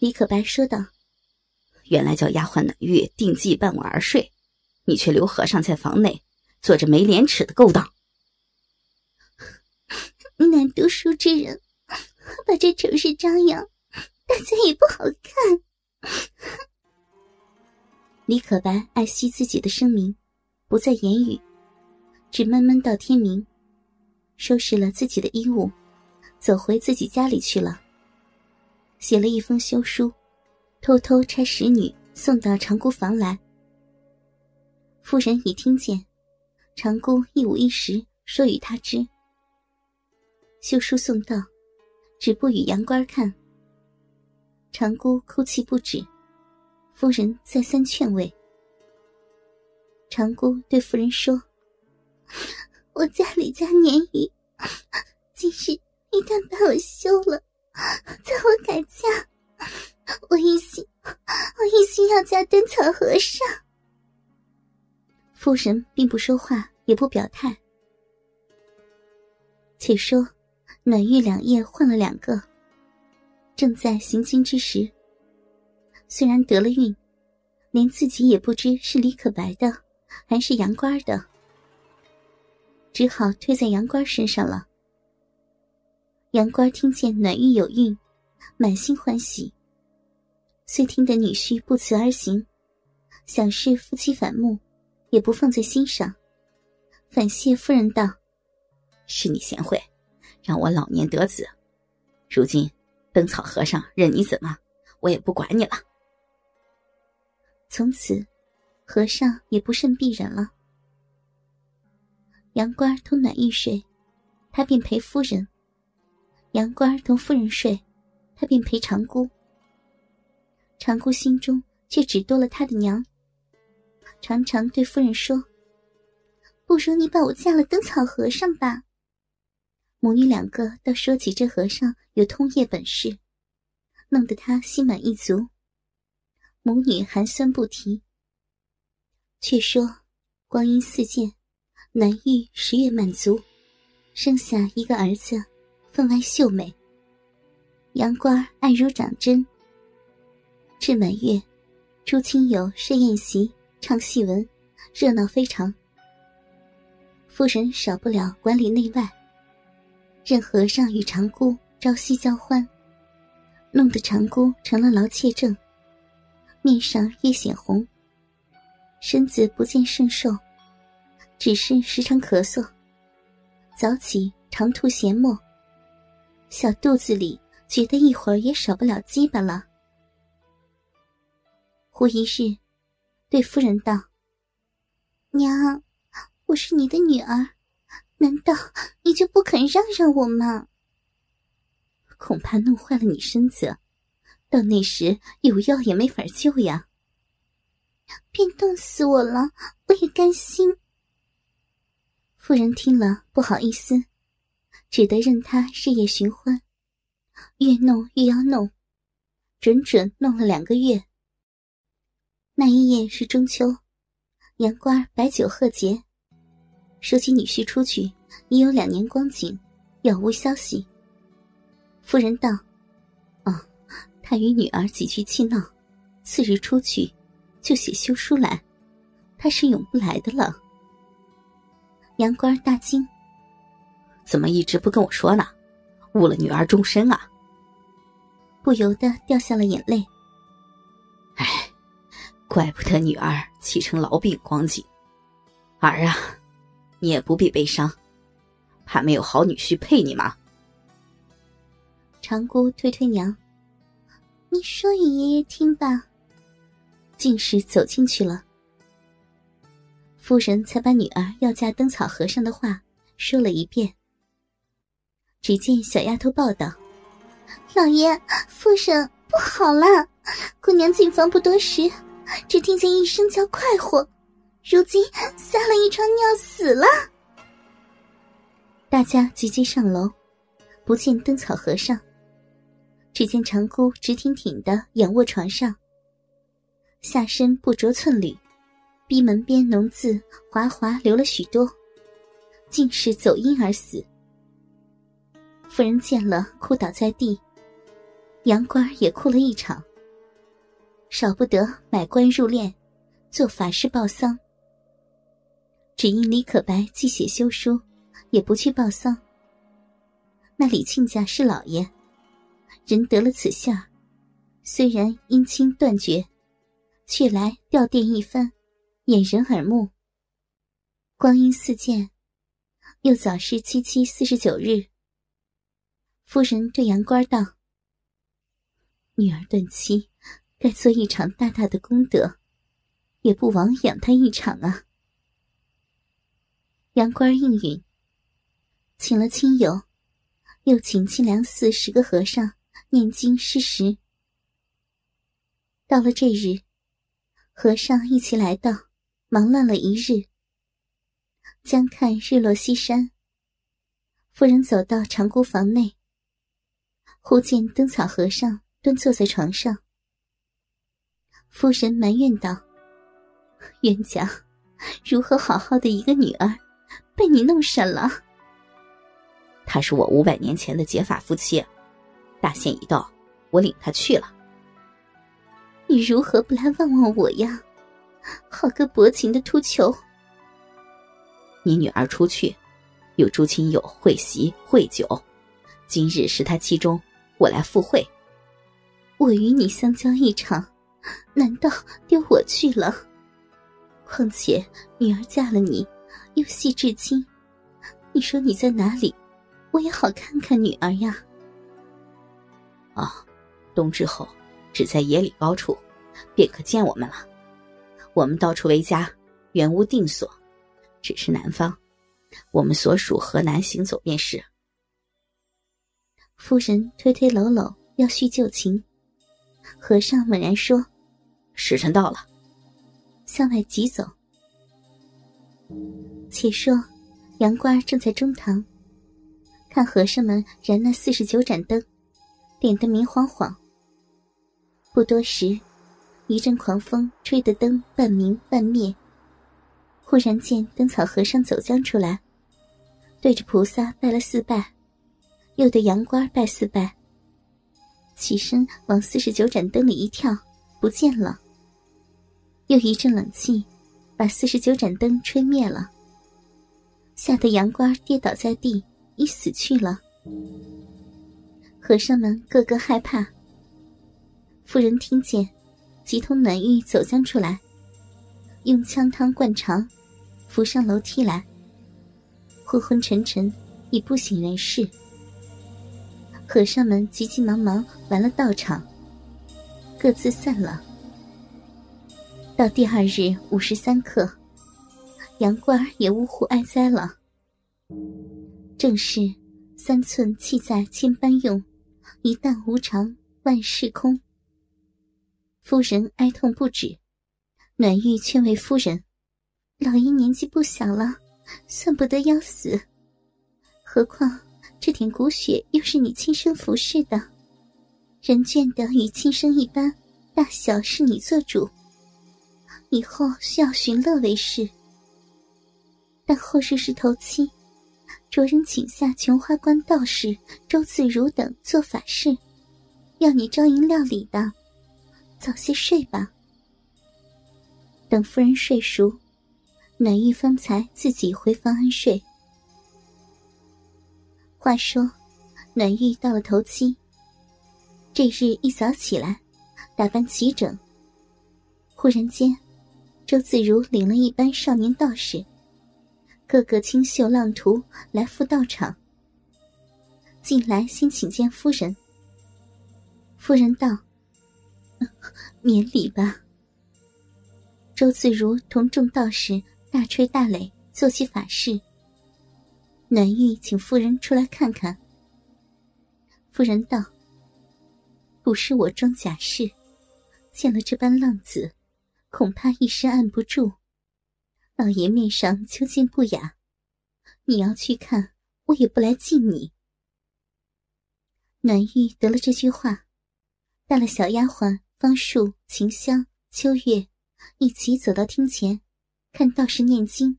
李可白说道：“原来叫丫鬟暖玉定计伴我而睡，你却留和尚在房内做着没廉耻的勾当。乃读书之人，把这丑事张扬，大家也不好看。”李可白爱惜自己的声名，不再言语，只闷闷到天明，收拾了自己的衣物，走回自己家里去了。写了一封休书，偷偷差使女送到长姑房来。夫人已听见，长姑一五一十说与他知。休书送到，只不与杨官看。长姑哭泣不止，夫人再三劝慰。长姑对夫人说：“ 我家里家年余，今日一旦把我休了。”我改嫁，我一心，我一心要嫁灯草和尚。夫人并不说话，也不表态。且说，暖玉两夜换了两个，正在行经之时，虽然得了孕，连自己也不知是李可白的，还是杨官的，只好推在杨官身上了。杨官听见暖玉有孕，满心欢喜。虽听得女婿不辞而行，想是夫妻反目，也不放在心上，反谢夫人道：“是你贤惠，让我老年得子。如今灯草和尚任你怎么，我也不管你了。”从此，和尚也不甚避人了。杨官同暖玉睡，他便陪夫人。杨官同夫人睡，他便陪长姑。长姑心中却只多了他的娘，常常对夫人说：“不如你把我嫁了灯草和尚吧。”母女两个倒说起这和尚有通夜本事，弄得她心满意足。母女寒酸不提。却说光阴似箭，难遇十月满足，生下一个儿子。分外秀美。杨官爱如长针。至满月，诸亲友设宴席，唱戏文，热闹非常。夫人少不了管理内外，任和尚与长姑朝夕交欢，弄得长姑成了劳妾症，面上越显红，身子不见甚瘦，只是时常咳嗽，早起常吐涎沫。小肚子里觉得一会儿也少不了鸡巴了。忽一日，对夫人道：“娘，我是你的女儿，难道你就不肯让让我吗？恐怕弄坏了你身子，到那时有药也没法救呀。便冻死我了，我也甘心。”夫人听了，不好意思。只得任他日夜寻欢，越弄越要弄，整整弄了两个月。那一夜是中秋，杨官儿摆酒贺节，说起女婿出去已有两年光景，杳无消息。夫人道：“哦，他与女儿几句气闹，次日出去就写休书来，他是永不来的了。”杨官儿大惊。怎么一直不跟我说呢？误了女儿终身啊！不由得掉下了眼泪。唉，怪不得女儿气成痨病光景。儿啊，你也不必悲伤，怕没有好女婿配你吗？长姑推推娘，你说与爷爷听吧。竟是走进去了。夫人才把女儿要嫁灯草和尚的话说了一遍。只见小丫头报道：“老爷，夫人不好了，姑娘进房不多时，只听见一声叫快活，如今撒了一床尿死了。”大家急急上楼，不见灯草和尚，只见长姑直挺挺的仰卧床上，下身不着寸缕，逼门边脓渍滑滑流了许多，竟是走阴而死。夫人见了，哭倒在地。杨官也哭了一场。少不得买官入殓，做法事报丧。只因李可白既写休书，也不去报丧。那李亲家是老爷，人得了此下，虽然姻亲断绝，却来吊奠一番，掩人耳目。光阴似箭，又早是七七四十九日。夫人对杨官道：“女儿断妻，该做一场大大的功德，也不枉养她一场啊。”杨官应允，请了亲友，又请清凉寺十个和尚念经施食。到了这日，和尚一起来到，忙乱了一日。将看日落西山。夫人走到长姑房内，忽见灯草和尚蹲坐在床上。夫人埋怨道：“冤家，如何好好的一个女儿，被你弄闪了？”他是我五百年前的结发夫妻，大限已到，我领他去了。你如何不来望望我呀？好个薄情的秃球！你女儿出去，有诸亲友会席会酒，今日是他期中，我来赴会。我与你相交一场，难道丢我去了？况且女儿嫁了你，又系至今，你说你在哪里，我也好看看女儿呀。啊，冬至后，只在野里高处，便可见我们了。我们到处为家，原无定所。只是南方，我们所属河南行走便是。夫人推推搂搂要叙旧情，和尚猛然说：“时辰到了。”向外急走。且说杨官正在中堂，看和尚们燃那四十九盏灯，点得明晃晃。不多时，一阵狂风吹得灯半明半灭。忽然见灯草和尚走将出来，对着菩萨拜了四拜，又对杨官拜四拜。起身往四十九盏灯里一跳，不见了。又一阵冷气，把四十九盏灯吹灭了，吓得杨官跌倒在地，已死去了。和尚们个个害怕。妇人听见，急通暖玉走将出来，用枪汤灌肠。扶上楼梯来，昏昏沉沉，已不省人事。和尚们急急忙忙完了道场，各自散了。到第二日午时三刻，杨官也呜呼哀哉了。正是三寸气在千般用，一旦无常万事空。夫人哀痛不止，暖玉劝慰夫人。老爷年纪不小了，算不得要死。何况这点骨血又是你亲生服侍的，人眷的与亲生一般，大小是你做主。以后需要寻乐为事。但后世是头七，着人请下琼花观道士周自如等做法事，要你招迎料理的，早些睡吧。等夫人睡熟。暖玉方才自己回房安睡。话说，暖玉到了头七，这日一早起来，打扮齐整。忽然间，周自如领了一班少年道士，个个清秀浪徒来赴道场。进来先请见夫人。夫人道：“免礼吧。”周自如同众道士。大吹大擂，做起法事。暖玉请夫人出来看看。夫人道：“不是我装假事，见了这般浪子，恐怕一时按不住。老爷面上究竟不雅，你要去看，我也不来敬你。”暖玉得了这句话，带了小丫鬟方树、秦香、秋月，一起走到厅前。看道士念经，